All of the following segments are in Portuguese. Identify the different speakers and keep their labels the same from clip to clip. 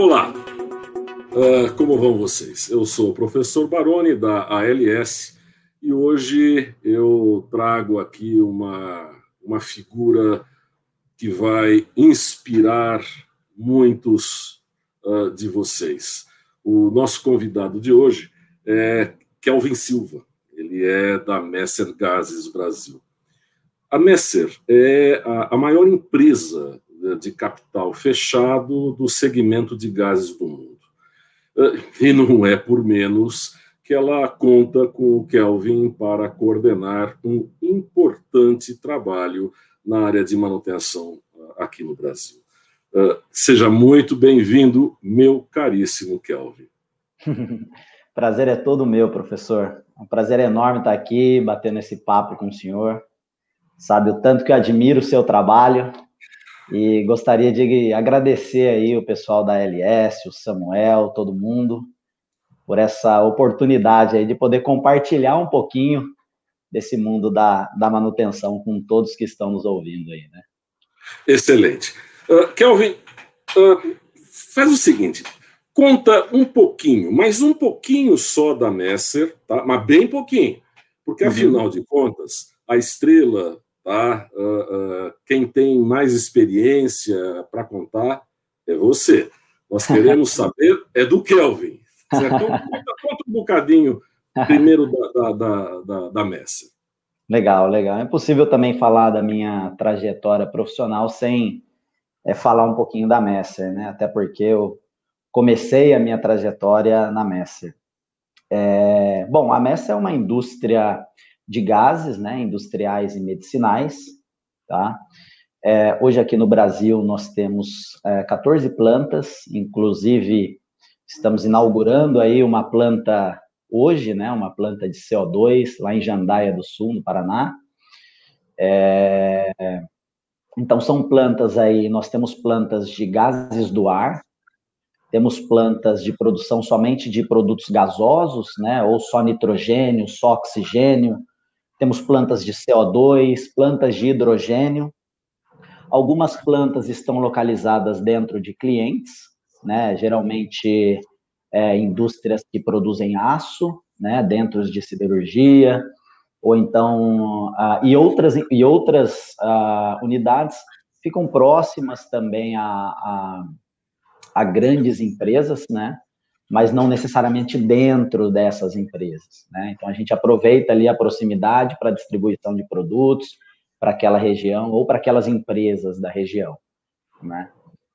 Speaker 1: Olá, uh, como vão vocês? Eu sou o professor Baroni da ALS e hoje eu trago aqui uma, uma figura que vai inspirar muitos uh, de vocês. O nosso convidado de hoje é Kelvin Silva, ele é da Messer Gases Brasil. A Messer é a, a maior empresa de capital fechado do segmento de gases do mundo. Eh, e não é por menos que ela conta com o Kelvin para coordenar um importante trabalho na área de manutenção eh, aqui no Brasil. Eh, seja muito bem-vindo, meu caríssimo Kelvin.
Speaker 2: Prazer é todo meu, professor. É um prazer enorme estar aqui, batendo esse papo com o senhor. Sabe o tanto que eu admiro o seu trabalho e gostaria de agradecer aí o pessoal da LS, o Samuel, todo mundo, por essa oportunidade aí de poder compartilhar um pouquinho desse mundo da, da manutenção com todos que estão nos ouvindo aí, né?
Speaker 1: Excelente. Uh, Kelvin, uh, faz o seguinte, conta um pouquinho, mas um pouquinho só da Messer, tá? mas bem pouquinho, porque uhum. afinal de contas, a estrela Tá? Uh, uh, quem tem mais experiência para contar é você. Nós queremos saber é do Kelvin. Conta, conta, um bocadinho primeiro da, da, da, da Messi.
Speaker 2: Legal, legal. É possível também falar da minha trajetória profissional sem é, falar um pouquinho da Messer, né? Até porque eu comecei a minha trajetória na Messer. É, bom, a Messer é uma indústria de gases, né, industriais e medicinais, tá? É, hoje aqui no Brasil nós temos é, 14 plantas, inclusive estamos inaugurando aí uma planta hoje, né, uma planta de CO2 lá em Jandaia do Sul, no Paraná. É, então são plantas aí, nós temos plantas de gases do ar, temos plantas de produção somente de produtos gasosos, né, ou só nitrogênio, só oxigênio, temos plantas de CO2, plantas de hidrogênio. Algumas plantas estão localizadas dentro de clientes, né? geralmente é, indústrias que produzem aço, né? dentro de siderurgia, ou então uh, e outras e outras uh, unidades ficam próximas também a, a, a, grandes empresas, né? Mas não necessariamente dentro dessas empresas. Né? Então, a gente aproveita ali a proximidade para distribuição de produtos para aquela região ou para aquelas empresas da região. Né?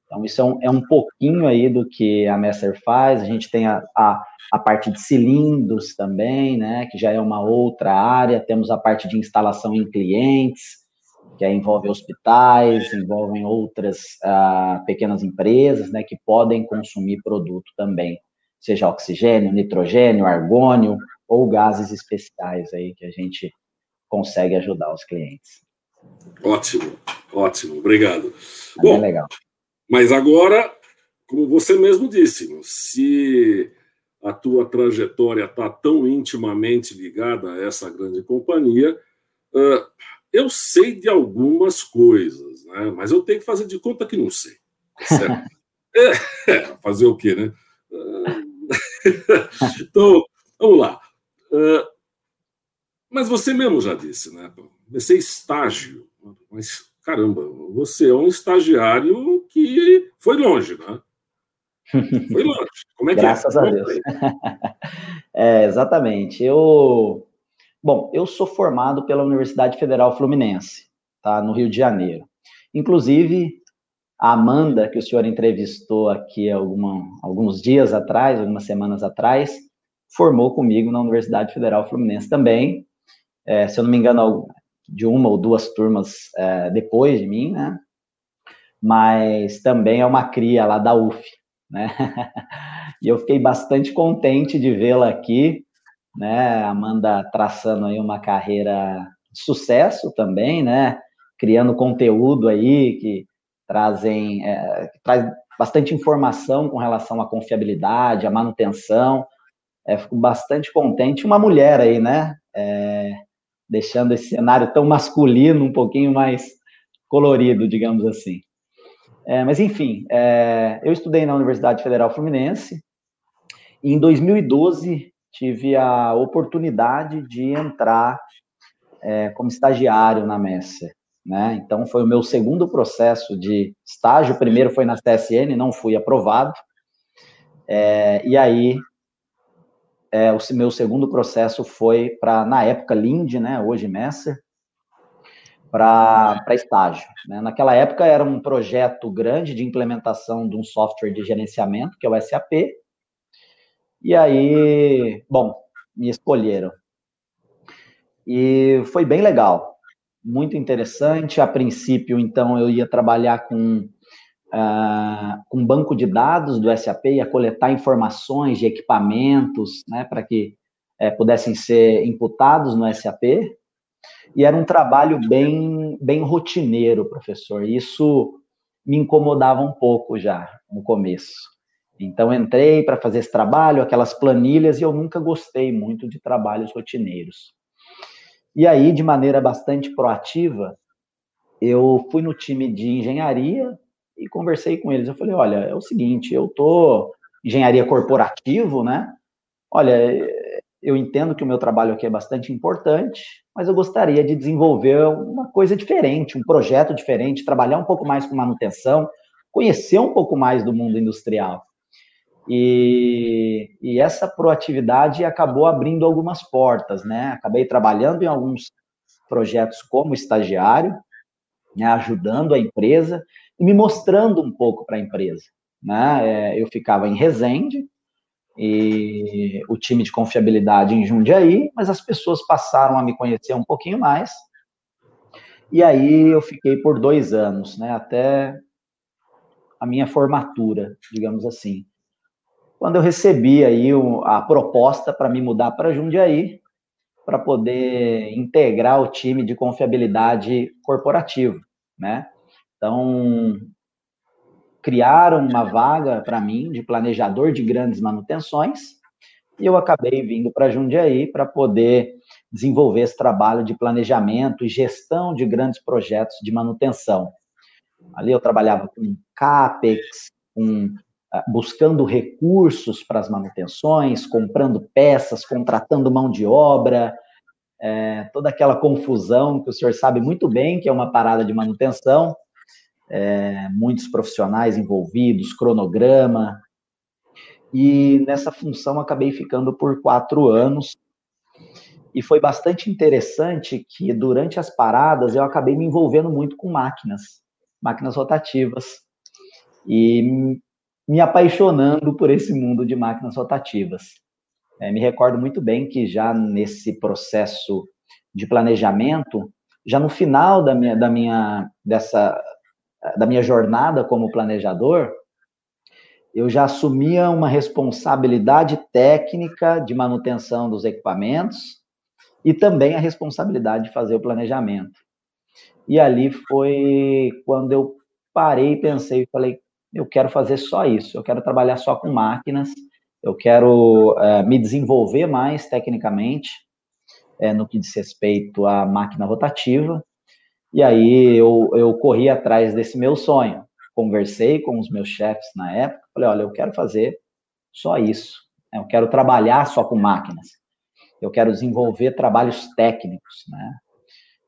Speaker 2: Então, isso é um, é um pouquinho aí do que a Messer faz. A gente tem a, a, a, parte de cilindros também, né, que já é uma outra área. Temos a parte de instalação em clientes, que envolve hospitais, envolvem outras uh, pequenas empresas, né, que podem consumir produto também seja oxigênio, nitrogênio, argônio ou gases especiais aí que a gente consegue ajudar os clientes.
Speaker 1: Ótimo, ótimo, obrigado.
Speaker 2: É Bom, legal.
Speaker 1: Mas agora, como você mesmo disse, se a tua trajetória está tão intimamente ligada a essa grande companhia, eu sei de algumas coisas, né? mas eu tenho que fazer de conta que não sei. Certo? é, é, fazer o quê, né? Então, vamos lá. Uh, mas você mesmo já disse, né? Comecei estágio. Mas, caramba, você é um estagiário que foi longe, né? Foi longe. Como é que
Speaker 2: é? Graças é? a Deus. é, exatamente. Eu, bom, eu sou formado pela Universidade Federal Fluminense, tá? No Rio de Janeiro. Inclusive, a Amanda, que o senhor entrevistou aqui alguma, alguns dias atrás, algumas semanas atrás, formou comigo na Universidade Federal Fluminense também. É, se eu não me engano, de uma ou duas turmas é, depois de mim, né? Mas também é uma cria lá da UF, né? e eu fiquei bastante contente de vê-la aqui, né? Amanda traçando aí uma carreira de sucesso também, né? Criando conteúdo aí que trazem é, traz bastante informação com relação à confiabilidade, à manutenção. É, fico bastante contente. Uma mulher aí, né? É, deixando esse cenário tão masculino um pouquinho mais colorido, digamos assim. É, mas, enfim, é, eu estudei na Universidade Federal Fluminense e em 2012 tive a oportunidade de entrar é, como estagiário na Messer. Né? Então, foi o meu segundo processo de estágio. O primeiro foi na CSN, não fui aprovado. É, e aí, é, o meu segundo processo foi para, na época, Lind, né? hoje Messer, para estágio. Né? Naquela época era um projeto grande de implementação de um software de gerenciamento, que é o SAP. E aí, bom, me escolheram. E foi bem legal, muito interessante. A princípio, então, eu ia trabalhar com uh, com banco de dados do SAP, ia coletar informações de equipamentos, né, para que uh, pudessem ser imputados no SAP. E era um trabalho bem, bem rotineiro, professor. Isso me incomodava um pouco já no começo. Então, entrei para fazer esse trabalho, aquelas planilhas, e eu nunca gostei muito de trabalhos rotineiros. E aí, de maneira bastante proativa, eu fui no time de engenharia e conversei com eles. Eu falei: olha, é o seguinte, eu tô engenharia corporativo, né? Olha, eu entendo que o meu trabalho aqui é bastante importante, mas eu gostaria de desenvolver uma coisa diferente, um projeto diferente, trabalhar um pouco mais com manutenção, conhecer um pouco mais do mundo industrial. E, e, essa proatividade acabou abrindo algumas portas, né? Acabei trabalhando em alguns projetos como estagiário, né, ajudando a empresa e me mostrando um pouco para a empresa. Né? É, eu ficava em Resende, e o time de confiabilidade em Jundiaí, mas as pessoas passaram a me conhecer um pouquinho mais. E aí eu fiquei por dois anos, né, até a minha formatura, digamos assim quando eu recebi aí a proposta para me mudar para Jundiaí, para poder integrar o time de confiabilidade corporativo, né? Então, criaram uma vaga para mim de planejador de grandes manutenções e eu acabei vindo para Jundiaí para poder desenvolver esse trabalho de planejamento e gestão de grandes projetos de manutenção. Ali eu trabalhava com CAPEX, com buscando recursos para as manutenções, comprando peças, contratando mão de obra, é, toda aquela confusão que o senhor sabe muito bem que é uma parada de manutenção, é, muitos profissionais envolvidos, cronograma, e nessa função acabei ficando por quatro anos. E foi bastante interessante que durante as paradas eu acabei me envolvendo muito com máquinas, máquinas rotativas. E me apaixonando por esse mundo de máquinas rotativas. É, me recordo muito bem que já nesse processo de planejamento, já no final da minha, da minha, dessa, da minha jornada como planejador, eu já assumia uma responsabilidade técnica de manutenção dos equipamentos e também a responsabilidade de fazer o planejamento. E ali foi quando eu parei pensei e falei, eu quero fazer só isso, eu quero trabalhar só com máquinas, eu quero é, me desenvolver mais tecnicamente é, no que diz respeito à máquina rotativa. E aí eu, eu corri atrás desse meu sonho. Conversei com os meus chefes na época, falei, olha, eu quero fazer só isso. Eu quero trabalhar só com máquinas. Eu quero desenvolver trabalhos técnicos, né?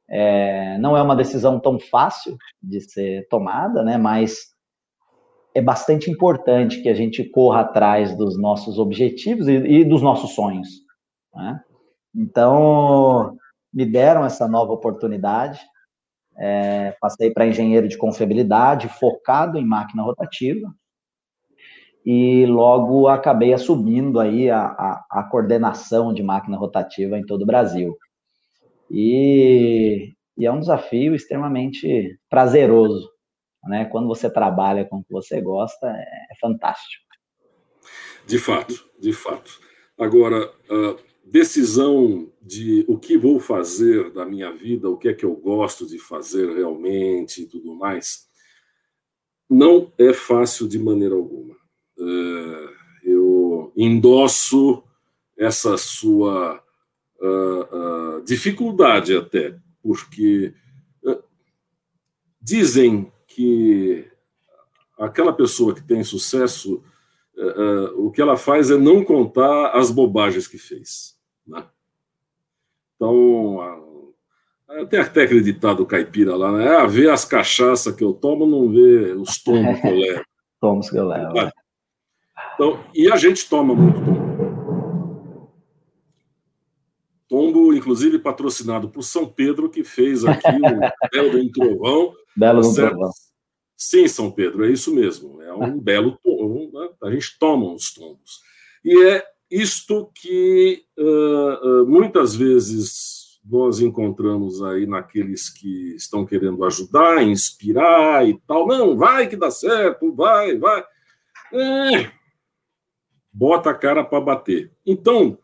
Speaker 2: É, não é uma decisão tão fácil de ser tomada, né? Mas é bastante importante que a gente corra atrás dos nossos objetivos e, e dos nossos sonhos. Né? Então, me deram essa nova oportunidade. É, passei para engenheiro de confiabilidade, focado em máquina rotativa, e logo acabei assumindo aí a, a, a coordenação de máquina rotativa em todo o Brasil. E, e é um desafio extremamente prazeroso né? Quando você trabalha com o que você gosta, é, é fantástico.
Speaker 1: De fato, de fato. Agora, decisão de o que vou fazer da minha vida, o que é que eu gosto de fazer realmente e tudo mais, não é fácil de maneira alguma. É, eu endosso essa sua dificuldade até, porque dizem que aquela pessoa que tem sucesso, uh, uh, o que ela faz é não contar as bobagens que fez. Né? Então, tem até acreditado o caipira lá, né? Ah, vê as cachaças que eu tomo, não vê os tomos que eu levo.
Speaker 2: tomos que eu levo.
Speaker 1: Então, e a gente toma muito tombo. Tombo, inclusive, patrocinado por São Pedro, que fez aqui o Belo do Trovão.
Speaker 2: Belo do Trovão.
Speaker 1: Sim, São Pedro, é isso mesmo. É um belo tombo. Né? A gente toma uns tombos. E é isto que uh, uh, muitas vezes nós encontramos aí naqueles que estão querendo ajudar, inspirar e tal. Não, vai que dá certo, vai, vai. É, bota a cara para bater. Então,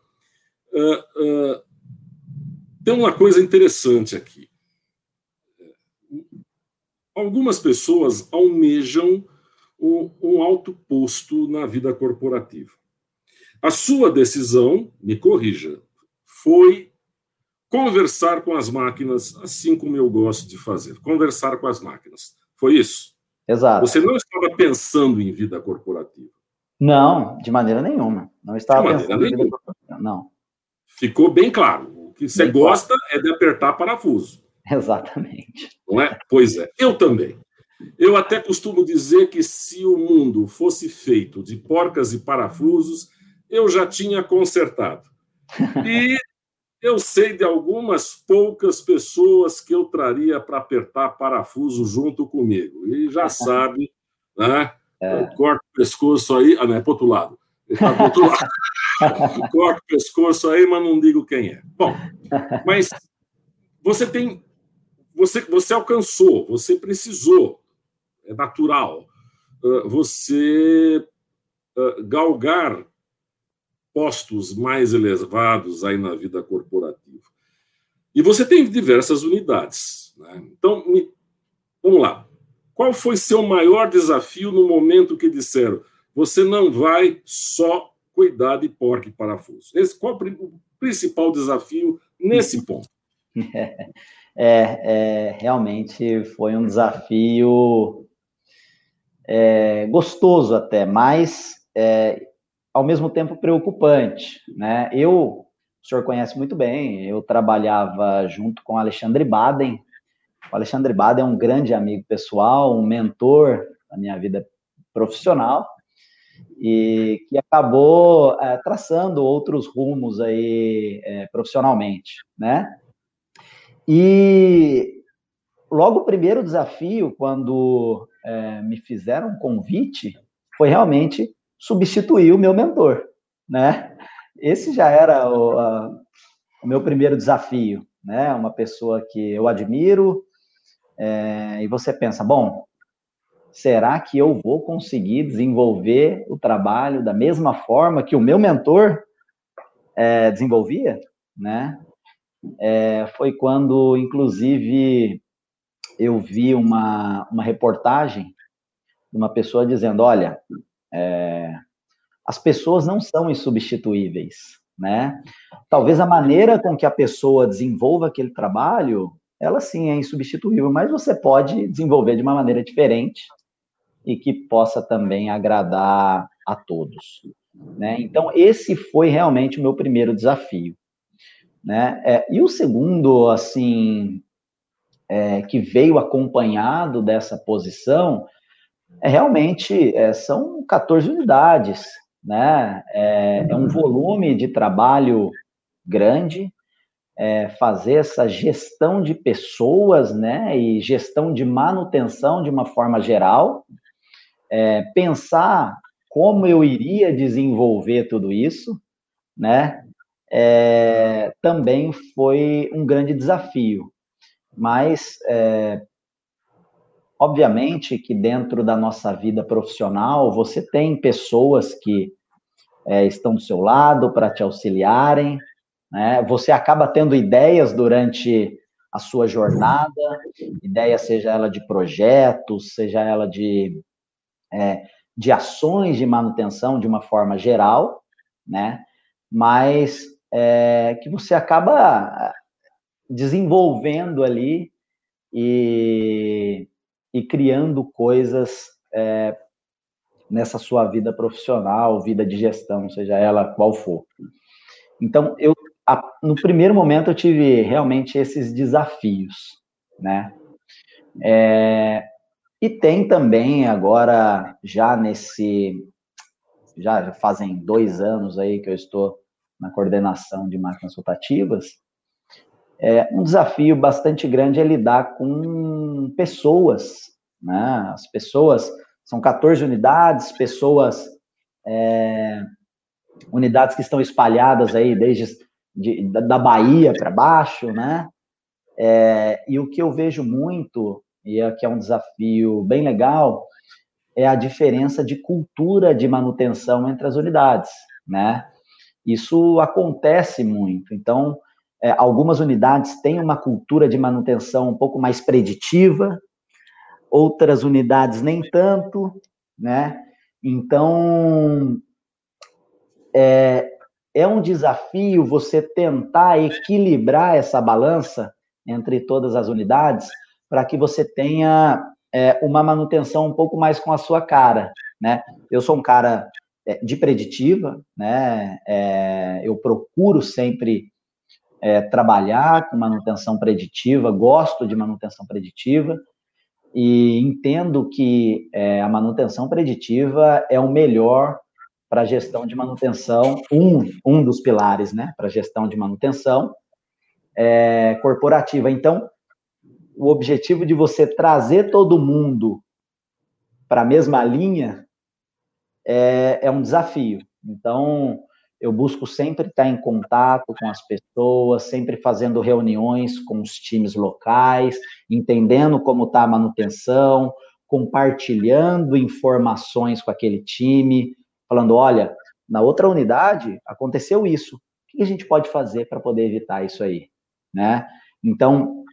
Speaker 1: uh, tem uma coisa interessante aqui. Algumas pessoas almejam um, alto posto na vida corporativa. A sua decisão, me corrija, foi conversar com as máquinas, assim como eu gosto de fazer, conversar com as máquinas. Foi isso?
Speaker 2: Exato.
Speaker 1: Você não estava pensando em vida corporativa.
Speaker 2: Não, de maneira nenhuma. Não estava de pensando em vida corporativa. Não.
Speaker 1: Ficou bem claro. O que você bem gosta claro. é de apertar parafuso.
Speaker 2: Exatamente.
Speaker 1: Não é? Pois é. Eu também. Eu até costumo dizer que se o mundo fosse feito de porcas e parafusos, eu já tinha consertado. E eu sei de algumas poucas pessoas que eu traria para apertar parafuso junto comigo. E já sabe, né? É. Corta o pescoço aí. Ah, não, é para outro lado. Está para outro lado. Corta o pescoço aí, mas não digo quem é. Bom, mas você tem. Você, você alcançou, você precisou, é natural. Você galgar postos mais elevados aí na vida corporativa. E você tem diversas unidades. Né? Então, vamos lá. Qual foi seu maior desafio no momento que disseram você não vai só cuidar de porco e parafuso? Esse, qual o principal desafio nesse ponto?
Speaker 2: É, é, realmente foi um desafio é, gostoso até, mas é, ao mesmo tempo preocupante, né? Eu, o senhor conhece muito bem, eu trabalhava junto com Alexandre Baden. O Alexandre Baden é um grande amigo pessoal, um mentor na minha vida profissional e que acabou é, traçando outros rumos aí é, profissionalmente, né? E logo o primeiro desafio, quando é, me fizeram um convite, foi realmente substituir o meu mentor, né? Esse já era o, a, o meu primeiro desafio, né? Uma pessoa que eu admiro, é, e você pensa, bom, será que eu vou conseguir desenvolver o trabalho da mesma forma que o meu mentor é, desenvolvia, né? É, foi quando, inclusive, eu vi uma, uma reportagem de uma pessoa dizendo, olha, é, as pessoas não são insubstituíveis, né? Talvez a maneira com que a pessoa desenvolva aquele trabalho, ela sim é insubstituível, mas você pode desenvolver de uma maneira diferente e que possa também agradar a todos, né? Então esse foi realmente o meu primeiro desafio, né? É, e o segundo, assim, é, que veio acompanhado dessa posição é, realmente é, são 14 unidades, né? É, é, um volume de trabalho grande, é, fazer essa gestão de pessoas, né? E gestão de manutenção de uma forma geral, é, pensar como eu iria desenvolver tudo isso, né? É, também foi um grande desafio, mas é, Obviamente que dentro da nossa vida profissional, você tem pessoas que é, estão do seu lado para te auxiliarem, né? Você acaba tendo ideias durante a sua jornada, ideia seja ela de projetos, seja ela de, é, de ações de manutenção de uma forma geral, né? Mas é, que você acaba desenvolvendo ali e e criando coisas é, nessa sua vida profissional, vida de gestão, seja ela qual for. Então, eu, no primeiro momento, eu tive realmente esses desafios, né? É, e tem também agora, já nesse, já fazem dois anos aí que eu estou na coordenação de máquinas rotativas, é, um desafio bastante grande é lidar com pessoas, né? As pessoas são 14 unidades, pessoas, é, unidades que estão espalhadas aí desde de, da Bahia para baixo, né? É, e o que eu vejo muito, e aqui é um desafio bem legal, é a diferença de cultura de manutenção entre as unidades, né? Isso acontece muito. Então, é, algumas unidades têm uma cultura de manutenção um pouco mais preditiva, outras unidades nem tanto, né? Então, é, é um desafio você tentar equilibrar essa balança entre todas as unidades para que você tenha é, uma manutenção um pouco mais com a sua cara, né? Eu sou um cara de preditiva, né? É, eu procuro sempre é, trabalhar com manutenção preditiva, gosto de manutenção preditiva e entendo que é, a manutenção preditiva é o melhor para a gestão de manutenção, um, um dos pilares, né, para a gestão de manutenção é, corporativa. Então, o objetivo de você trazer todo mundo para a mesma linha é, é um desafio. Então, eu busco sempre estar em contato com as pessoas, sempre fazendo reuniões com os times locais, entendendo como está a manutenção, compartilhando informações com aquele time, falando: olha, na outra unidade aconteceu isso. O que a gente pode fazer para poder evitar isso aí? Né? Então,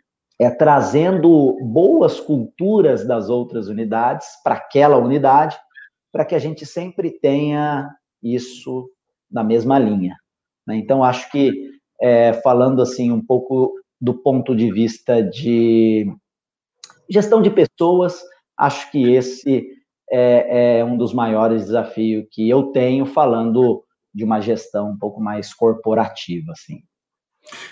Speaker 2: é trazendo boas culturas das outras unidades para aquela unidade para que a gente sempre tenha isso na mesma linha. Né? Então, acho que, é, falando assim um pouco do ponto de vista de gestão de pessoas, acho que esse é, é um dos maiores desafios que eu tenho, falando de uma gestão um pouco mais corporativa, assim.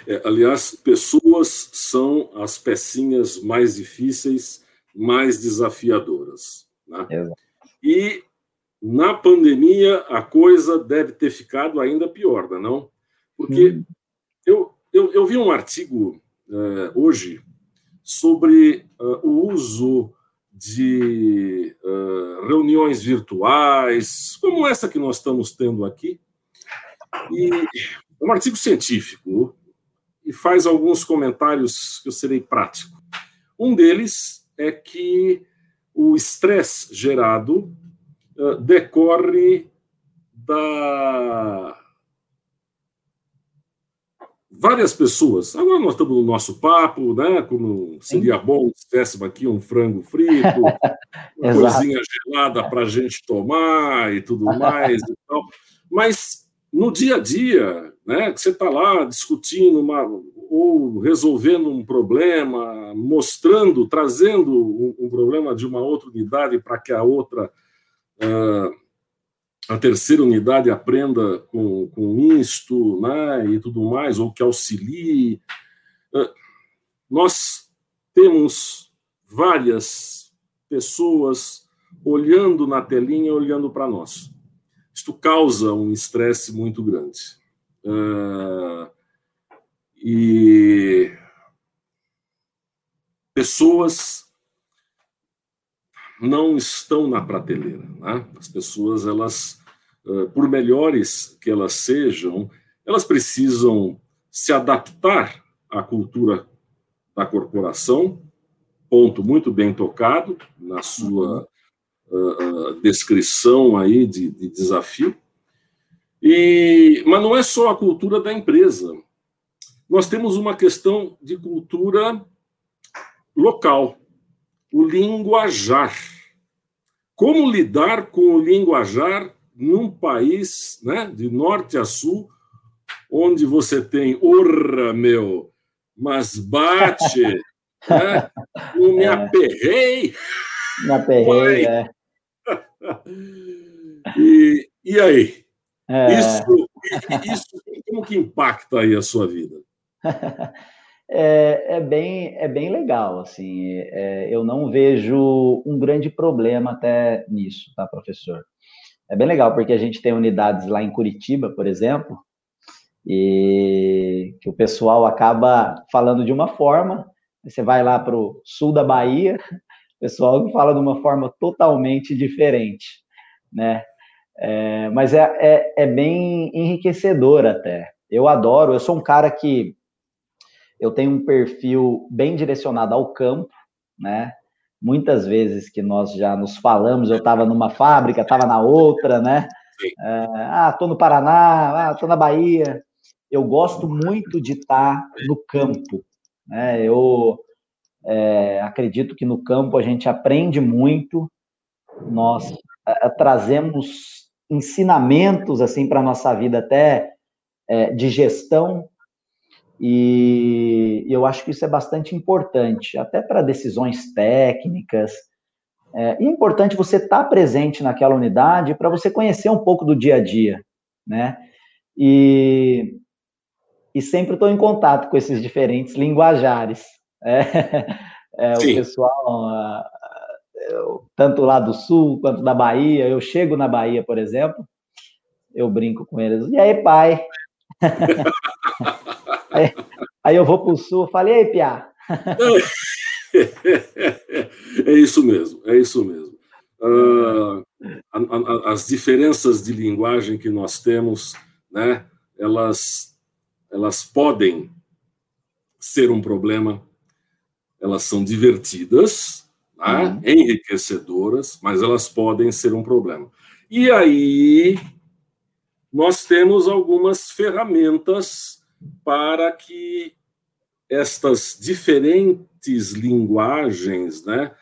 Speaker 1: É, aliás, pessoas são as pecinhas mais difíceis, mais desafiadoras. Né? E na pandemia, a coisa deve ter ficado ainda pior, não? É Porque hum. eu, eu, eu, vi um artigo uh, hoje sobre uh, o uso de uh, reuniões virtuais, como essa que nós estamos tendo aqui. E é um artigo científico e faz alguns comentários que eu serei prático. Um deles é que o estresse gerado eh, decorre da várias pessoas. Agora nós estamos no nosso papo, né? Como seria Sim. bom se tivéssemos aqui um frango frito, uma coisinha gelada para a gente tomar e tudo mais e tal. Mas no dia a dia, né? Que você está lá discutindo uma, ou resolvendo um problema, mostrando, trazendo um, um problema de uma outra unidade para que a outra a terceira unidade aprenda com, com isto né, e tudo mais, ou que auxilie. Nós temos várias pessoas olhando na telinha, olhando para nós. Isto causa um estresse muito grande. Uh, e pessoas não estão na prateleira. Né? As pessoas, elas, por melhores que elas sejam, elas precisam se adaptar à cultura da corporação, ponto muito bem tocado na sua uh, descrição aí de, de desafio. E, mas não é só a cultura da empresa. Nós temos uma questão de cultura local o linguajar. Como lidar com o linguajar num país, né, de norte a sul, onde você tem orra, meu, mas bate, Né? Não me é. aperrei.
Speaker 2: Me aperrei, é.
Speaker 1: E, e aí? É... Isso, isso como que impacta aí a sua vida?
Speaker 2: É, é, bem, é bem legal, assim, é, eu não vejo um grande problema até nisso, tá, professor? É bem legal, porque a gente tem unidades lá em Curitiba, por exemplo, e que o pessoal acaba falando de uma forma, você vai lá para o sul da Bahia, o pessoal fala de uma forma totalmente diferente, né? É, mas é, é, é bem enriquecedor até. Eu adoro, eu sou um cara que eu tenho um perfil bem direcionado ao campo, né? Muitas vezes que nós já nos falamos, eu estava numa fábrica, estava na outra, né? É, ah, estou no Paraná, ah, estou na Bahia. Eu gosto muito de estar tá no campo. Né? Eu é, acredito que no campo a gente aprende muito, nós é, trazemos ensinamentos assim para a nossa vida até é, de gestão e eu acho que isso é bastante importante, até para decisões técnicas. É, é importante você estar tá presente naquela unidade para você conhecer um pouco do dia a dia, né? E, e sempre estou em contato com esses diferentes linguajares. É, é, o pessoal, tanto lá do sul quanto da Bahia, eu chego na Bahia, por exemplo, eu brinco com eles. E aí, pai? Aí, aí eu vou para o sul, falei, ei, Piá.
Speaker 1: É isso mesmo, é isso mesmo. Uh, a, a, as diferenças de linguagem que nós temos, né, elas, elas podem ser um problema, elas são divertidas, né, uhum. enriquecedoras, mas elas podem ser um problema. E aí nós temos algumas ferramentas para que estas diferentes linguagens né,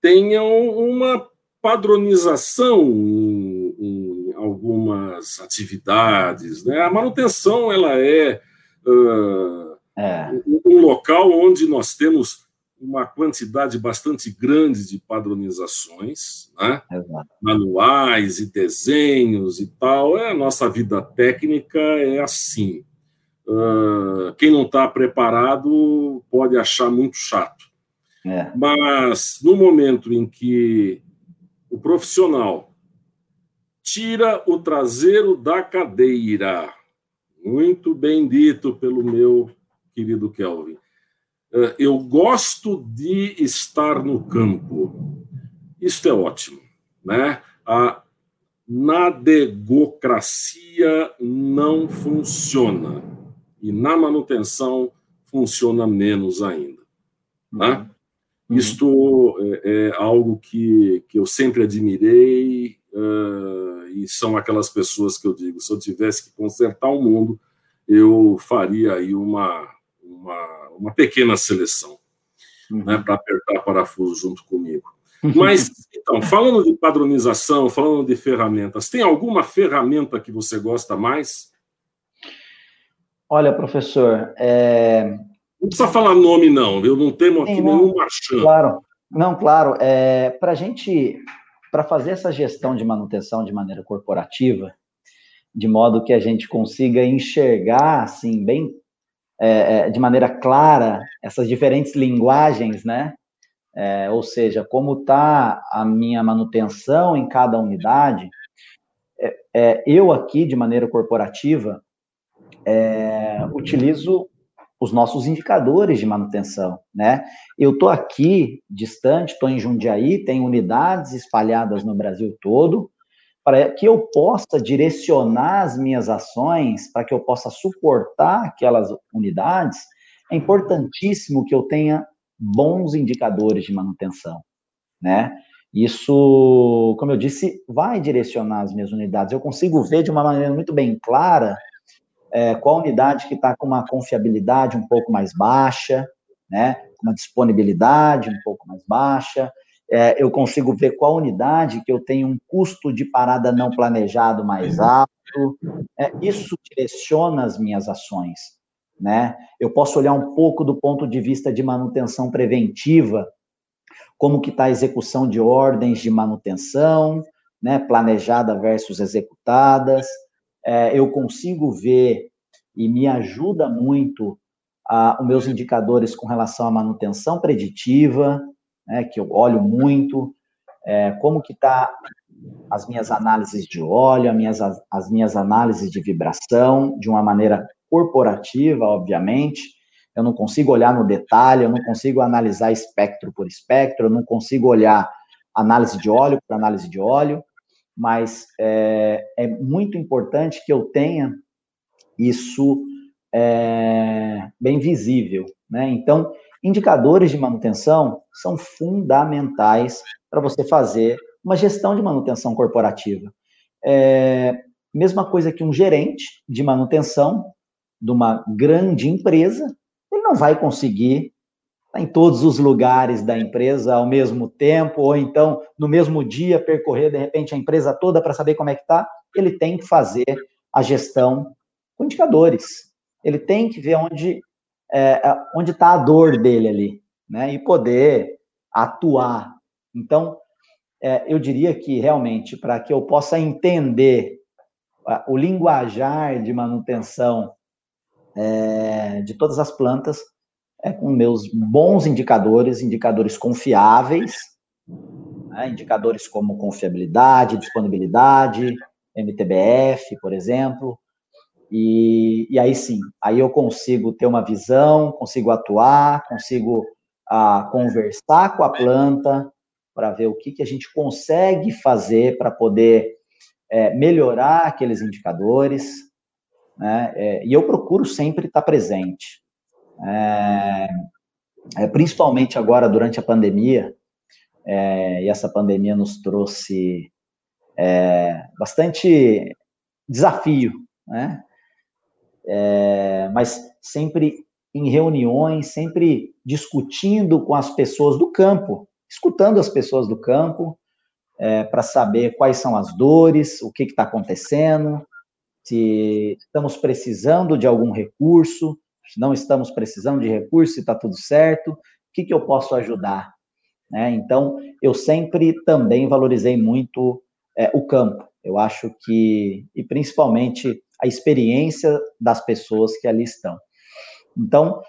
Speaker 1: tenham uma padronização em, em algumas atividades. Né? A manutenção ela é, uh, é, um local onde nós temos uma quantidade bastante grande de padronizações, né? manuais e desenhos e tal. É, a nossa vida técnica é assim. Uh, quem não está preparado pode achar muito chato. É. Mas no momento em que o profissional tira o traseiro da cadeira, muito bem dito pelo meu querido Kelvin, uh, eu gosto de estar no campo. Isto é ótimo, né? A nadegocracia não funciona e na manutenção funciona menos ainda. Né? Uhum. Isto é, é, algo que, que eu sempre admirei uh, e são aquelas pessoas que eu digo, se eu tivesse que consertar o mundo, eu faria aí uma, uma, uma pequena seleção uhum. né, para apertar parafuso junto comigo. Mas, então, falando de padronização, falando de ferramentas, tem alguma ferramenta que você gosta mais?
Speaker 2: Olha, professor. É...
Speaker 1: Não precisa falar nome, não, eu não temos aqui Sim, nenhum marchand.
Speaker 2: Claro, não, claro. É, para a gente, para fazer essa gestão de manutenção de maneira corporativa, de modo que a gente consiga enxergar, assim, bem, é, é de maneira clara, essas diferentes linguagens, né? É, ou seja, como está a minha manutenção em cada unidade. É, é, eu aqui, de maneira corporativa, é, utilizo os nossos indicadores de manutenção, né? Eu estou aqui distante, estou em Jundiaí, tem unidades espalhadas no Brasil todo, para que eu possa direcionar as minhas ações, para que eu possa suportar aquelas unidades, é importantíssimo que eu tenha bons indicadores de manutenção, né? Isso, como eu disse, vai direcionar as minhas unidades. Eu consigo ver de uma maneira muito bem clara é, qual unidade que está com uma confiabilidade um pouco mais baixa, né, uma disponibilidade um pouco mais baixa, é, eu consigo ver qual unidade que eu tenho um custo de parada não planejado mais alto, é, isso direciona as minhas ações. né? Eu posso olhar um pouco do ponto de vista de manutenção preventiva, como que está a execução de ordens de manutenção, né, planejada versus executadas. É, eu consigo ver e me ajuda muito a, os meus indicadores com relação à manutenção preditiva, né, que eu olho muito, é, como que está as minhas análises de óleo, as minhas, as minhas análises de vibração, de uma maneira corporativa, obviamente. Eu não consigo olhar no detalhe, eu não consigo analisar espectro por espectro, eu não consigo olhar análise de óleo por análise de óleo, mas é, é muito importante que eu tenha isso é, bem visível. Né? Então, indicadores de manutenção são fundamentais para você fazer uma gestão de manutenção corporativa. É, mesma coisa que um gerente de manutenção de uma grande empresa, ele não vai conseguir em todos os lugares da empresa ao mesmo tempo, ou então no mesmo dia percorrer de repente a empresa toda para saber como é que está. Ele tem que fazer a gestão com indicadores. Ele tem que ver onde é, onde está a dor dele ali, né? E poder atuar. Então, é, eu diria que realmente para que eu possa entender o linguajar de manutenção é, de todas as plantas é com meus bons indicadores, indicadores confiáveis, né, indicadores como confiabilidade, disponibilidade, MTBF, por exemplo, e, e, aí sim, aí eu consigo ter uma visão, consigo atuar, consigo ah, conversar com a planta para ver o que, que a gente consegue fazer para poder é, melhorar aqueles indicadores, né? É, e eu procuro sempre estar presente. É, é, principalmente agora durante a pandemia, é, e essa pandemia nos trouxe é, bastante desafio, né? É, mas sempre em reuniões, sempre discutindo com as pessoas do campo, escutando as pessoas do campo, é, para saber quais são as dores, o que está acontecendo, se estamos precisando de algum recurso, não estamos precisando de recurso, está tudo certo, o que, que eu posso ajudar? Né? Então, eu sempre também valorizei muito é, o campo. Eu acho que, e principalmente a experiência das pessoas que ali estão. Então,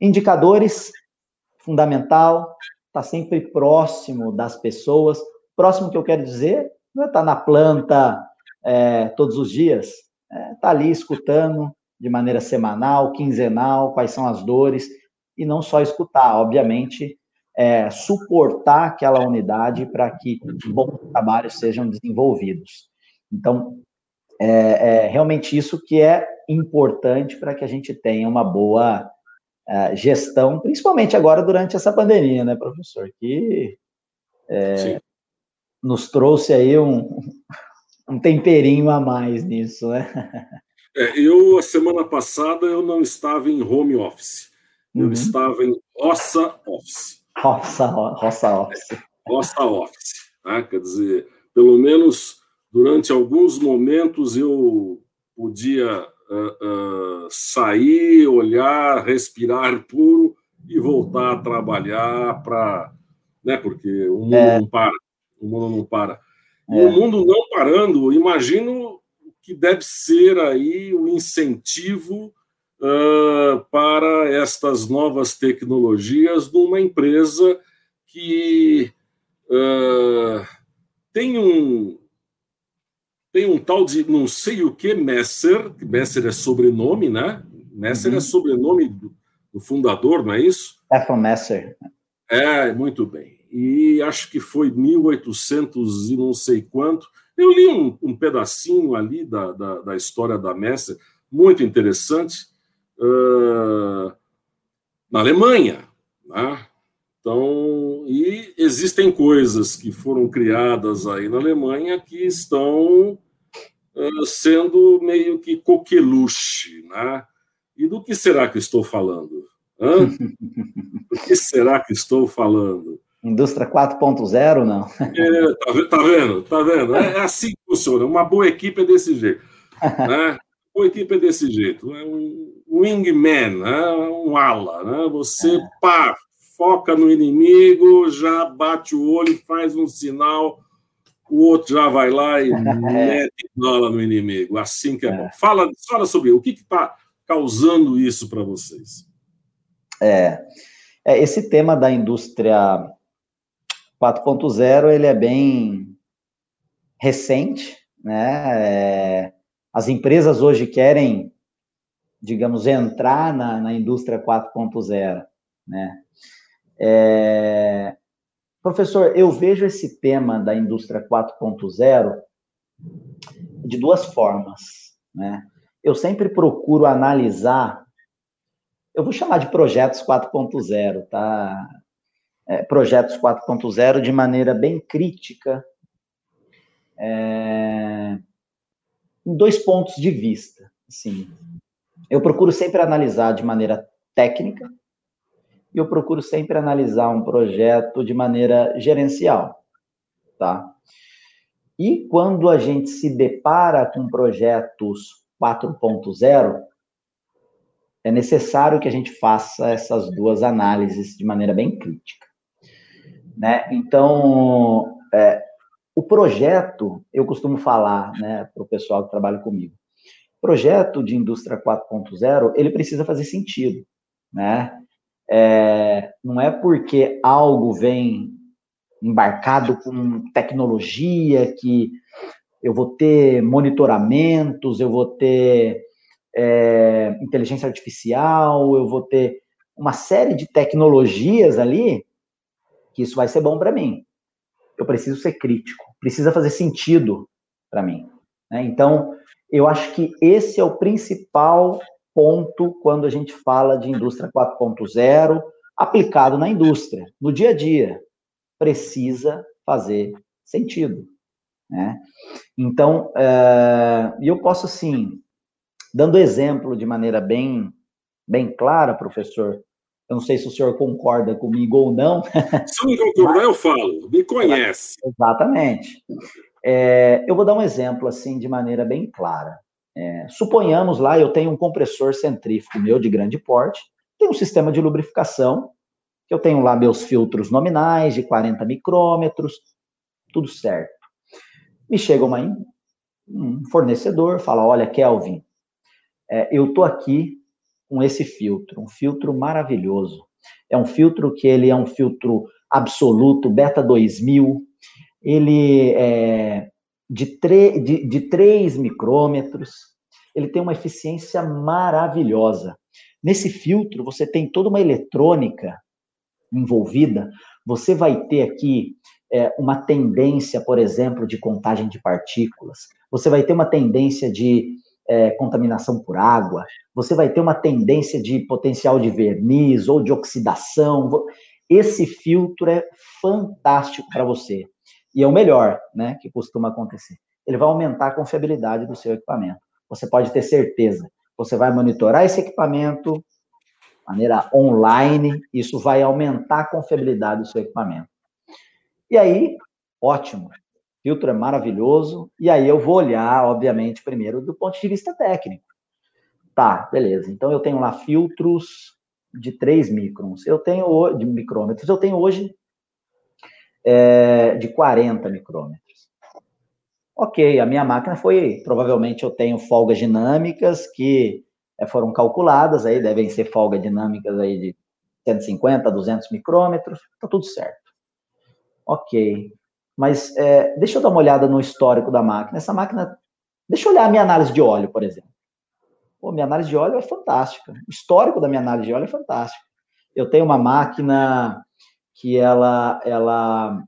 Speaker 2: indicadores, fundamental, está sempre próximo das pessoas. Próximo que eu quero dizer, não é estar tá na planta é, todos os dias, é, tá ali escutando de maneira semanal, quinzenal, quais são as dores, e não só escutar, obviamente, é, suportar aquela unidade para que bons trabalhos sejam desenvolvidos. Então, é, é, realmente isso que é importante para que a gente tenha uma boa é, gestão, principalmente agora durante essa pandemia, né, professor? Que é, nos trouxe aí um, um temperinho a mais nisso, né?
Speaker 1: É, eu, a semana passada, eu não estava em home office. Eu uhum. estava em roça office.
Speaker 2: Roça, roça office.
Speaker 1: Roça office. Né? Quer dizer, pelo menos durante alguns momentos eu podia uh, uh, sair, olhar, respirar puro e voltar a trabalhar para. Né? Porque o mundo é. não para. O mundo não para. E é. o mundo não parando, imagino que deve ser aí o incentivo uh, para estas novas tecnologias numa empresa que uh, tem um tem um tal de não sei o que Messer, Messer é sobrenome, né? Messer é uhum. é sobrenome do, do, fundador, não é isso?
Speaker 2: Stefan Messer.
Speaker 1: É, muito bem e acho que foi 1800 e não sei quanto. Eu li um, um pedacinho ali da, da, da, história da Messer, muito interessante, uh, na Alemanha. Né? Então, e existem coisas que foram criadas aí na Alemanha que estão uh, sendo meio que coqueluche. Né? E do que será que estou falando? Hã? do que será que estou falando?
Speaker 2: Indústria 4.0, não?
Speaker 1: É, tá, tá, vendo? Tá vendo? É, é, assim que funciona. Uma boa equipe é desse jeito. Né? uma equipe é desse jeito, é um wingman, né? um ala, né? Você é. pá, foca no inimigo, já bate o olho, faz um sinal, o outro já vai lá e mete bala no inimigo. Assim que é, é. bom. Fala, fala sobre o que está causando isso para vocês.
Speaker 2: É, é, esse tema da indústria 4.0 ele é bem recente, né? É, as empresas hoje querem, digamos, entrar na, na indústria 4.0, né? É, professor, eu vejo esse tema da indústria 4.0 de duas formas, né? Eu sempre procuro analisar, eu vou chamar de projetos 4.0, tá? É, projetos 4.0 de maneira bem crítica, é, em dois pontos de vista. Assim. Eu procuro sempre analisar de maneira técnica e eu procuro sempre analisar um projeto de maneira gerencial, tá? E quando a gente se depara com projetos 4.0, é necessário que a gente faça essas duas análises de maneira bem crítica. Né? Então, é, o projeto, eu costumo falar né, para o pessoal que trabalha comigo, projeto de indústria 4.0, ele precisa fazer sentido, né? É, não é porque algo vem embarcado com tecnologia que eu vou ter monitoramentos, eu vou ter é, inteligência artificial, eu vou ter uma série de tecnologias ali que isso vai ser bom para mim. Eu preciso ser crítico precisa fazer sentido para mim. Né? Então, eu acho que esse é o principal ponto quando a gente fala de indústria 4.0 aplicado na indústria, no dia a dia. Precisa fazer sentido. Né? Então, é, eu posso, assim, dando exemplo de maneira bem, bem clara, professor, eu não sei se o senhor concorda comigo ou não.
Speaker 1: Se não concordar, eu falo. Me conhece.
Speaker 2: Exatamente. É, eu vou dar um exemplo assim de maneira bem clara. É, suponhamos lá, eu tenho um compressor centrífugo meu de grande porte, tem um sistema de lubrificação, que eu tenho lá meus filtros nominais de 40 micrômetros, tudo certo. Me chega uma, um fornecedor, fala, olha, Kelvin, é, eu tô aqui com esse filtro, um filtro maravilhoso. É um filtro que ele é um filtro absoluto, beta 2000, ele é de, de, de 3 micrômetros, ele tem uma eficiência maravilhosa. Nesse filtro, você tem toda uma eletrônica envolvida, você vai ter aqui é, uma tendência, por exemplo, de contagem de partículas, você vai ter uma tendência de é, contaminação por água, você vai ter uma tendência de potencial de verniz ou de oxidação. Esse filtro é fantástico para você. E é o melhor, né, que costuma acontecer. Ele vai aumentar a confiabilidade do seu equipamento. Você pode ter certeza. Você vai monitorar esse equipamento de maneira online, isso vai aumentar a confiabilidade do seu equipamento. E aí, ótimo filtro é maravilhoso, e aí eu vou olhar, obviamente, primeiro do ponto de vista técnico. Tá, beleza. Então eu tenho lá filtros de 3 microns. Eu tenho de micrômetros, eu tenho hoje é, de 40 micrômetros. Ok, a minha máquina foi, provavelmente eu tenho folgas dinâmicas que é, foram calculadas, aí devem ser folgas dinâmicas aí de 150, 200 micrômetros, tá tudo certo. Ok. Mas é, deixa eu dar uma olhada no histórico da máquina. Essa máquina. Deixa eu olhar a minha análise de óleo, por exemplo. Pô, minha análise de óleo é fantástica. O histórico da minha análise de óleo é fantástico. Eu tenho uma máquina que ela, ela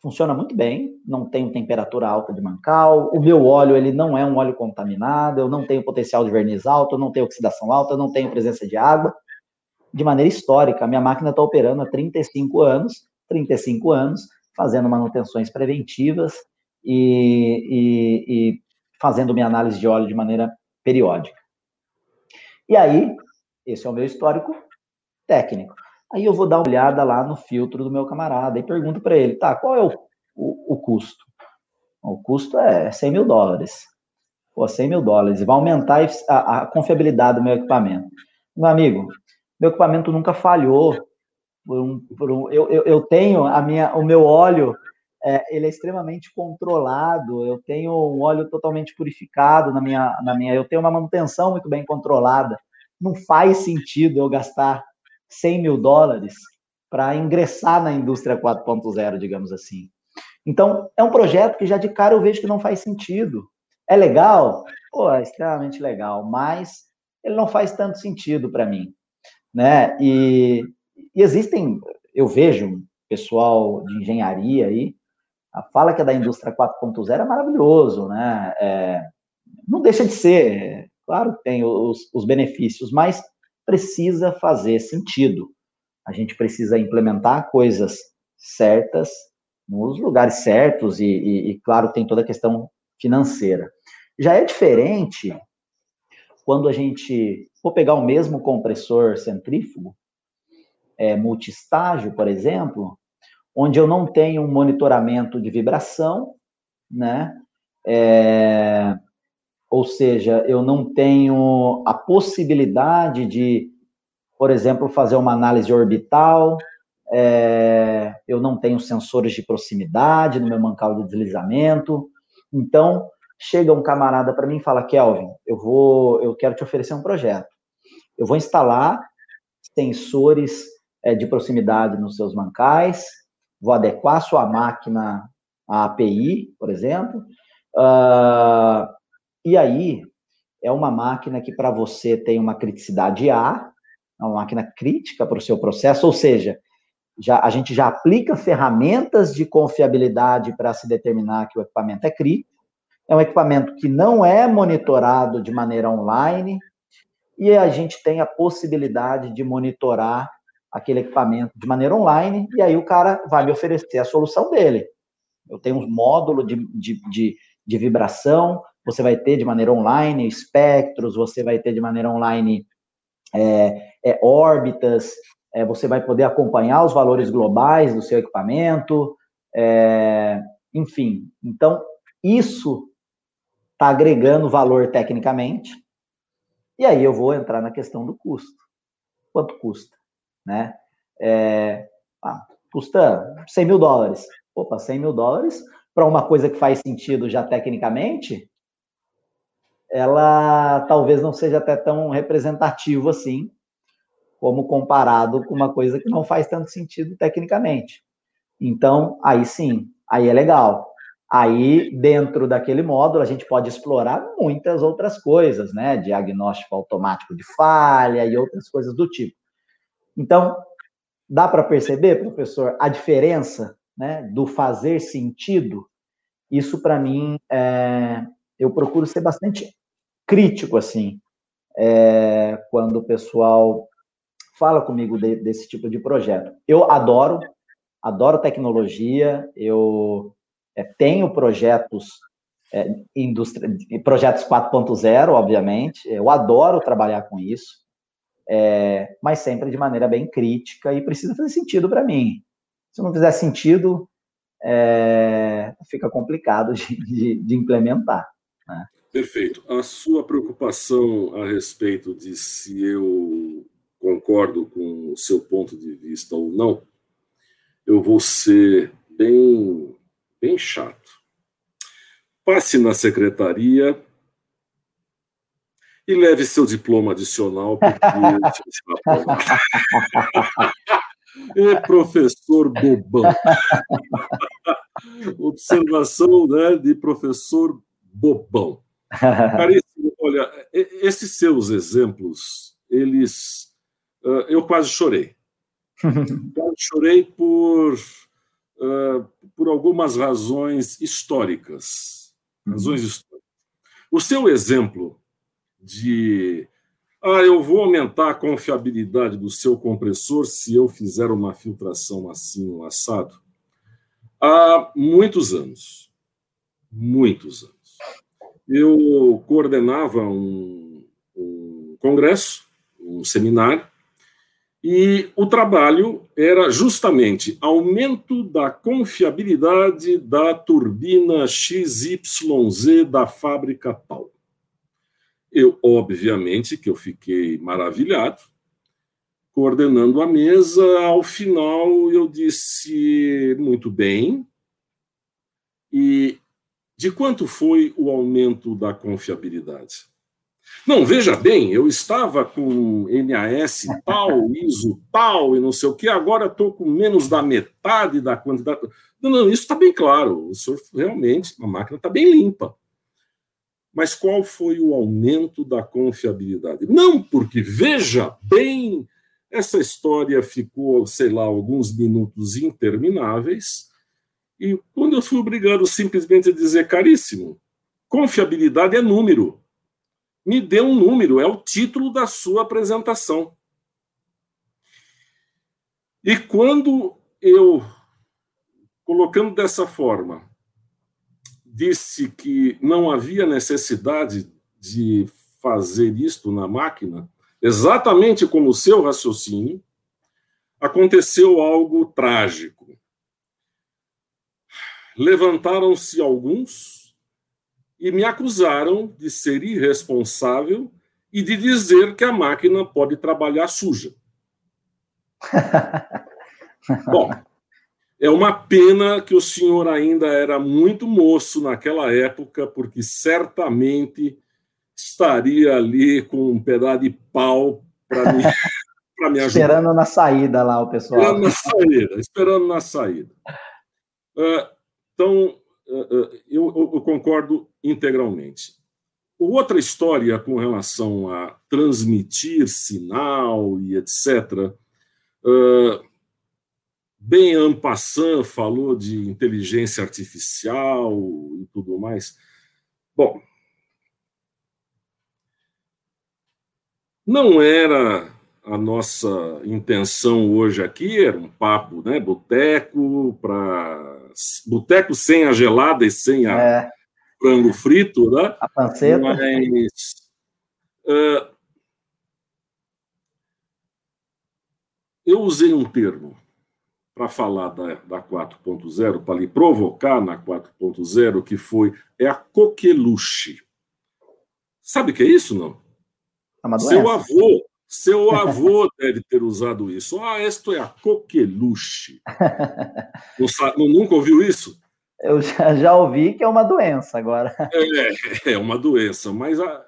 Speaker 2: funciona muito bem, não tenho temperatura alta de mancal, o meu óleo ele não é um óleo contaminado, eu não tenho potencial de verniz alto, eu não tenho oxidação alta, eu não tenho presença de água. De maneira histórica, a minha máquina está operando há 35 anos, 35 anos, fazendo manutenções preventivas e, e, e fazendo minha análise de óleo de maneira periódica. E aí, esse é o meu histórico técnico. Aí eu vou dar uma olhada lá no filtro do meu camarada e pergunto para ele, tá, qual é o, o, o, custo? O custo é 100 mil dólares. Pô, 100 mil dólares. Vai aumentar a, a confiabilidade do meu equipamento. Meu amigo, meu equipamento nunca falhou. Por um, por um, eu, eu, eu, tenho a minha, o meu óleo, é, ele é extremamente controlado. Eu tenho um óleo totalmente purificado na minha, na minha. Eu tenho uma manutenção muito bem controlada. Não faz sentido eu gastar 100 mil dólares para ingressar na indústria 4.0, digamos assim. Então, é um projeto que já de cara eu vejo que não faz sentido. É legal? Pô, é extremamente legal, mas ele não faz tanto sentido para mim, né? E, e, existem, eu vejo pessoal de engenharia aí, a fala que é da indústria 4.0 é maravilhoso, né? É, não deixa de ser, claro que tem os, os benefícios, mas precisa fazer sentido. A gente precisa implementar coisas certas nos lugares certos e, e, e, claro, tem toda a questão financeira. Já é diferente quando a gente for pegar o mesmo compressor centrífugo, é, multistágio, por exemplo, onde eu não tenho um monitoramento de vibração, né? É, ou seja, eu não tenho a possibilidade de, por exemplo, fazer uma análise orbital, é, eu não tenho sensores de proximidade no meu mancal de deslizamento. Então, chega um camarada para mim e fala: Kelvin, eu vou, eu quero te oferecer um projeto. Eu vou instalar sensores é, de proximidade nos seus mancais, vou adequar sua máquina à API, por exemplo. Uh, e aí, é uma máquina que para você tem uma criticidade A, é uma máquina crítica para o seu processo, ou seja, já, a gente já aplica ferramentas de confiabilidade para se determinar que o equipamento é crítico. É um equipamento que não é monitorado de maneira online e a gente tem a possibilidade de monitorar aquele equipamento de maneira online e aí o cara vai me oferecer a solução dele. Eu tenho um módulo de, de, de, de vibração, você vai ter de maneira online espectros, você vai ter de maneira online é, é, órbitas, é, você vai poder acompanhar os valores globais do seu equipamento, é, enfim. Então, isso está agregando valor tecnicamente, e aí eu vou entrar na questão do custo. Quanto custa? Né? É, ah, custa 100 mil dólares. Opa, 100 mil dólares para uma coisa que faz sentido já tecnicamente, ela talvez não seja até tão representativo assim, como comparado com uma coisa que não faz tanto sentido tecnicamente. Então, aí sim, aí é legal. Aí, dentro daquele módulo, a gente pode explorar muitas outras coisas, né? Diagnóstico automático de falha e outras coisas do tipo. Então, dá para perceber, professor, a diferença né, do fazer sentido? Isso, para mim, é... eu procuro ser bastante crítico, assim, é... quando o pessoal fala comigo de, desse tipo de projeto. Eu adoro, adoro tecnologia, eu é, tenho projetos é, indústria, projetos 4.0, obviamente, eu adoro trabalhar com isso, é, mas sempre de maneira bem crítica e precisa fazer sentido para mim. Se não fizer sentido, é, fica complicado de, de, de implementar. Né?
Speaker 1: Perfeito. A sua preocupação a respeito de se eu concordo com o seu ponto de vista ou não, eu vou ser bem, bem chato. Passe na secretaria e leve seu diploma adicional, porque é professor bobão. Observação né, de professor bobão. Caríssimo, olha, esses seus exemplos, eles uh, eu quase chorei. quase chorei por, uh, por algumas razões históricas. Razões uhum. históricas. O seu exemplo de ah, eu vou aumentar a confiabilidade do seu compressor se eu fizer uma filtração assim, um assado, há muitos anos. Muitos anos. Eu coordenava um, um congresso, um seminário, e o trabalho era justamente aumento da confiabilidade da turbina XYZ da fábrica tal. Eu, obviamente, que eu fiquei maravilhado, coordenando a mesa. Ao final, eu disse muito bem. E de quanto foi o aumento da confiabilidade? Não, veja bem, eu estava com NAS tal, ISO tal e não sei o que, agora estou com menos da metade da quantidade. Não, não, isso está bem claro. O senhor realmente, a máquina está bem limpa. Mas qual foi o aumento da confiabilidade? Não, porque veja bem, essa história ficou, sei lá, alguns minutos intermináveis, e quando eu fui obrigado simplesmente a dizer, caríssimo, confiabilidade é número. Me dê um número, é o título da sua apresentação. E quando eu, colocando dessa forma, disse que não havia necessidade de fazer isto na máquina, exatamente como o seu raciocínio, aconteceu algo trágico. Levantaram-se alguns e me acusaram de ser irresponsável e de dizer que a máquina pode trabalhar suja. Bom, é uma pena que o senhor ainda era muito moço naquela época, porque certamente estaria ali com um pedaço de pau para me,
Speaker 2: me ajudar. Esperando na saída lá, o pessoal.
Speaker 1: Esperando na saída, esperando na saída. Uh, então, uh, uh, eu, eu, concordo integralmente. Outra história com relação a transmitir sinal e etc. bem en passant, falou de inteligência artificial e tudo mais. Bom, Não era a nossa intenção hoje aqui, era um papo, né? Boteco, para boteco sem a gelada e sem a é. frango frito, né?
Speaker 2: A panceta.
Speaker 1: Mas uh, eu usei um termo para falar da, da 4.0, para lhe provocar na 4.0, que foi é a coqueluche. Sabe o que é isso, não? É seu avô, seu avô deve ter usado isso. Ah, isto é a coqueluche. Não, nunca ouviu isso?
Speaker 2: Eu já, já, ouvi que é uma doença agora.
Speaker 1: É, é uma doença, mas a,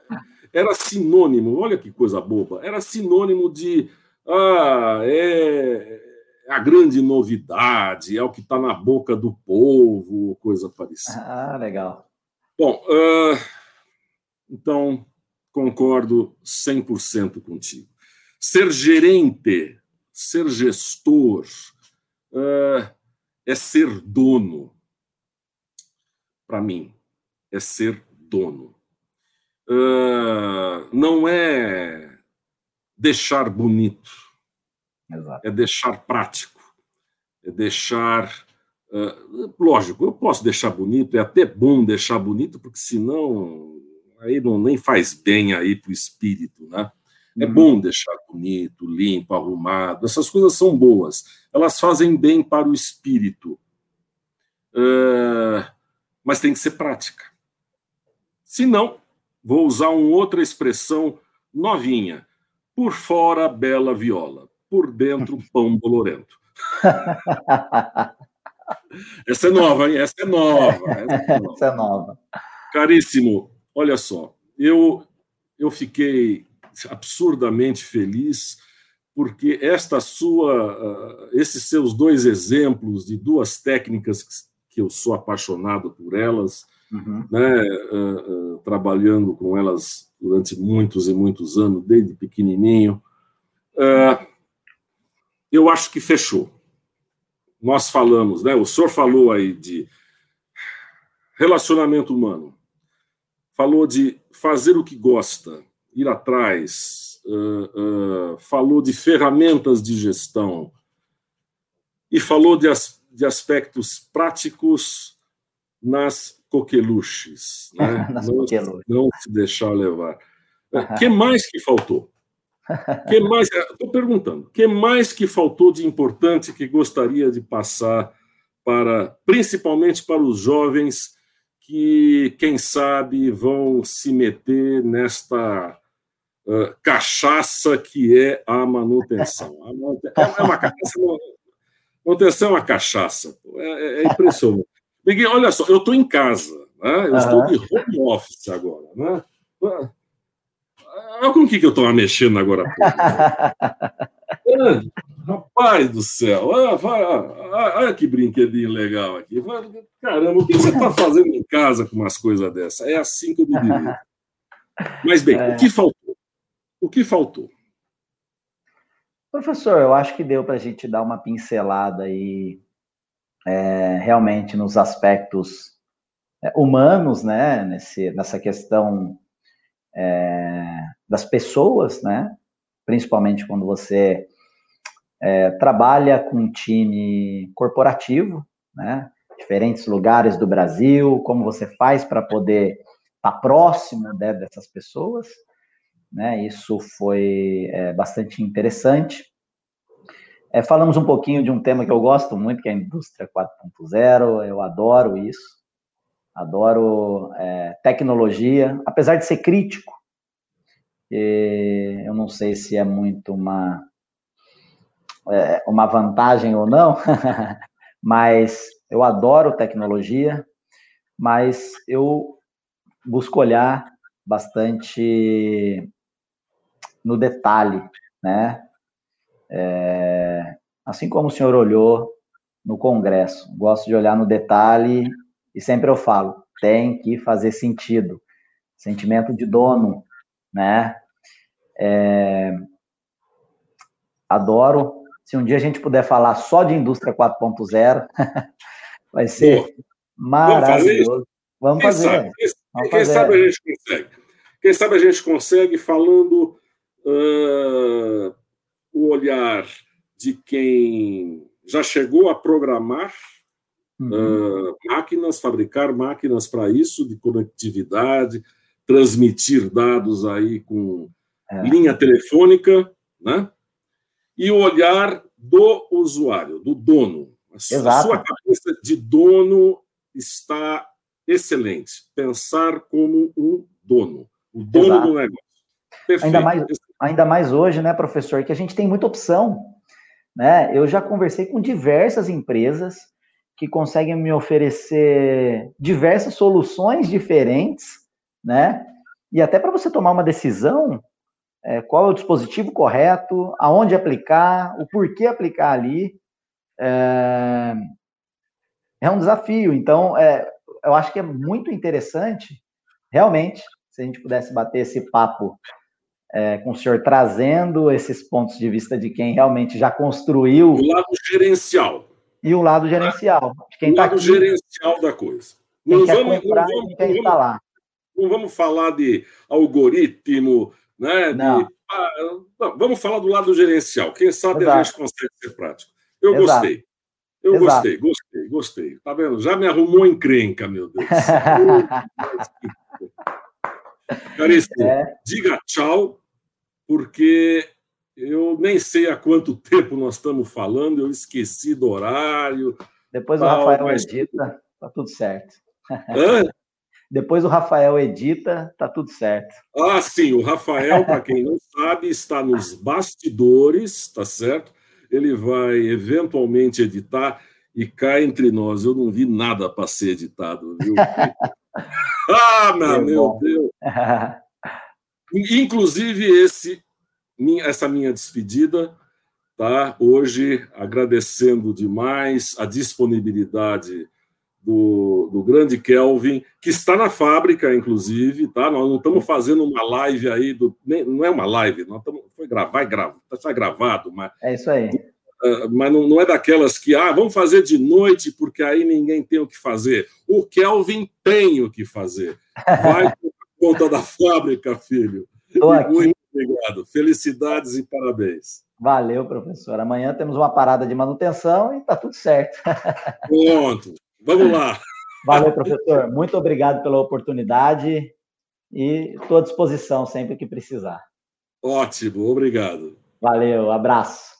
Speaker 1: era sinônimo, olha que coisa boba, era sinônimo de ah, é, é a grande novidade, é o que está na boca do povo, coisa parecida.
Speaker 2: Ah, legal.
Speaker 1: Bom, uh, então concordo 100% contigo. Ser gerente, ser gestor, uh, é ser dono. Para mim, é ser dono. Uh, não é deixar bonito, Exato. é deixar prático, é deixar. Uh, lógico, eu posso deixar bonito, é até bom deixar bonito, porque senão aí não nem faz bem aí para o espírito, né? É uhum. bom deixar bonito, limpo, arrumado. Essas coisas são boas. Elas fazem bem para o espírito. Uh, mas tem que ser prática. Se não, vou usar uma outra expressão novinha. Por fora, bela viola. Por dentro, pão bolorento. Essa é nova, hein? Essa é nova. Essa é nova.
Speaker 2: Essa é nova.
Speaker 1: Caríssimo, Olha só, eu, eu fiquei absurdamente feliz porque esta sua, uh, esses seus dois exemplos de duas técnicas que eu sou apaixonado por elas, uhum. né, uh, uh, trabalhando com elas durante muitos e muitos anos, desde pequenininho, eu acho que fechou. Nós falamos, né, o senhor falou aí de relacionamento humano falou de fazer o que gosta, ir atrás, uh, uh, falou de ferramentas de gestão e falou de, as, de aspectos práticos nas coqueluches, né? nas não, coqueluches. não se deixar levar. O que mais que faltou? Que mais? Estou perguntando. que mais que faltou de importante que gostaria de passar para, principalmente para os jovens que, quem sabe, vão se meter nesta uh, cachaça que é a manutenção. A manutenção é uma cachaça, manutenção é uma cachaça. É, é, é impressionante. Miguel, olha só, eu estou em casa, né? eu uhum. estou de home office agora. Né? Olha com o que, que eu estou mexendo agora. rapaz do céu, olha, olha, olha, que brinquedinho legal aqui. Caramba, o que você está fazendo em casa com umas coisas dessas? É assim que eu me diria. Mas bem, é. o que faltou? O que faltou?
Speaker 2: Professor, eu acho que deu para a gente dar uma pincelada aí, é, realmente nos aspectos é, humanos, né, nesse, nessa questão é, das pessoas, né, principalmente quando você é, trabalha com um time corporativo, né, diferentes lugares do Brasil, como você faz para poder estar tá próximo né, dessas pessoas, né, isso foi é, bastante interessante. É, falamos um pouquinho de um tema que eu gosto muito, que é a indústria 4.0, eu adoro isso, adoro é, tecnologia, apesar de ser crítico, eu não sei se é muito uma, é, uma vantagem ou não, mas eu adoro tecnologia, mas eu busco olhar bastante no detalhe, né? É, assim como o senhor olhou no Congresso, gosto de olhar no detalhe e sempre eu falo, tem que fazer sentido. Sentimento de dono, né? É, adoro. Se um dia a gente puder falar só de indústria 4.0, vai ser maravilhoso.
Speaker 1: Vamos fazer. Vamos fazer. Quem, vamos quem fazer. sabe a gente consegue. Quem sabe a gente consegue falando uh, o olhar de quem já chegou a programar uhum. uh, máquinas, fabricar máquinas para isso, de conectividade, transmitir dados aí com é. linha telefônica, né? E o olhar do usuário, do dono. A Exato. sua cabeça de dono está excelente. Pensar como um dono, o dono Exato. do negócio.
Speaker 2: Perfeito. Ainda mais, ainda mais hoje, né, professor, que a gente tem muita opção. Né? Eu já conversei com diversas empresas que conseguem me oferecer diversas soluções diferentes, né? E até para você tomar uma decisão, é, qual é o dispositivo correto, aonde aplicar, o porquê aplicar ali, é, é um desafio. Então, é, eu acho que é muito interessante, realmente, se a gente pudesse bater esse papo é, com o senhor trazendo esses pontos de vista de quem realmente já construiu.
Speaker 1: O lado gerencial.
Speaker 2: E o lado gerencial.
Speaker 1: De quem o tá lado aqui, gerencial da coisa.
Speaker 2: Quem não vamos, comprar, não vamos, quem não, vamos,
Speaker 1: não vamos falar de algoritmo, né? De, ah, não, vamos falar do lado gerencial. Quem sabe Exato. a gente consegue ser prático. Eu Exato. gostei. Eu Exato. gostei, gostei, gostei. Tá vendo? Já me arrumou encrenca, meu Deus. Caríssimo, é. diga tchau porque eu nem sei há quanto tempo nós estamos falando, eu esqueci do horário.
Speaker 2: Depois o Rafael mas... edita, tá tudo certo. Hã? Depois o Rafael edita, tá tudo certo.
Speaker 1: Ah, sim, o Rafael, para quem não sabe, está nos bastidores, tá certo? Ele vai eventualmente editar e cá entre nós, eu não vi nada para ser editado, viu? ah, meu, meu Deus! Inclusive esse, essa minha despedida, tá? Hoje agradecendo demais a disponibilidade do, do grande Kelvin, que está na fábrica, inclusive, tá? Nós não estamos fazendo uma live aí, do, nem, não é uma live, nós estamos, foi gravar, gravar, está gravado, mas
Speaker 2: é isso aí.
Speaker 1: Uh, mas não, não, é daquelas que ah, vamos fazer de noite porque aí ninguém tem o que fazer. O Kelvin tem o que fazer. Vai por conta da fábrica, filho. Muito obrigado. Felicidades e parabéns.
Speaker 2: Valeu, professor. Amanhã temos uma parada de manutenção e está tudo certo.
Speaker 1: Pronto. Vamos lá.
Speaker 2: Valeu, professor. Muito obrigado pela oportunidade e estou à disposição sempre que precisar.
Speaker 1: Ótimo, obrigado.
Speaker 2: Valeu, abraço.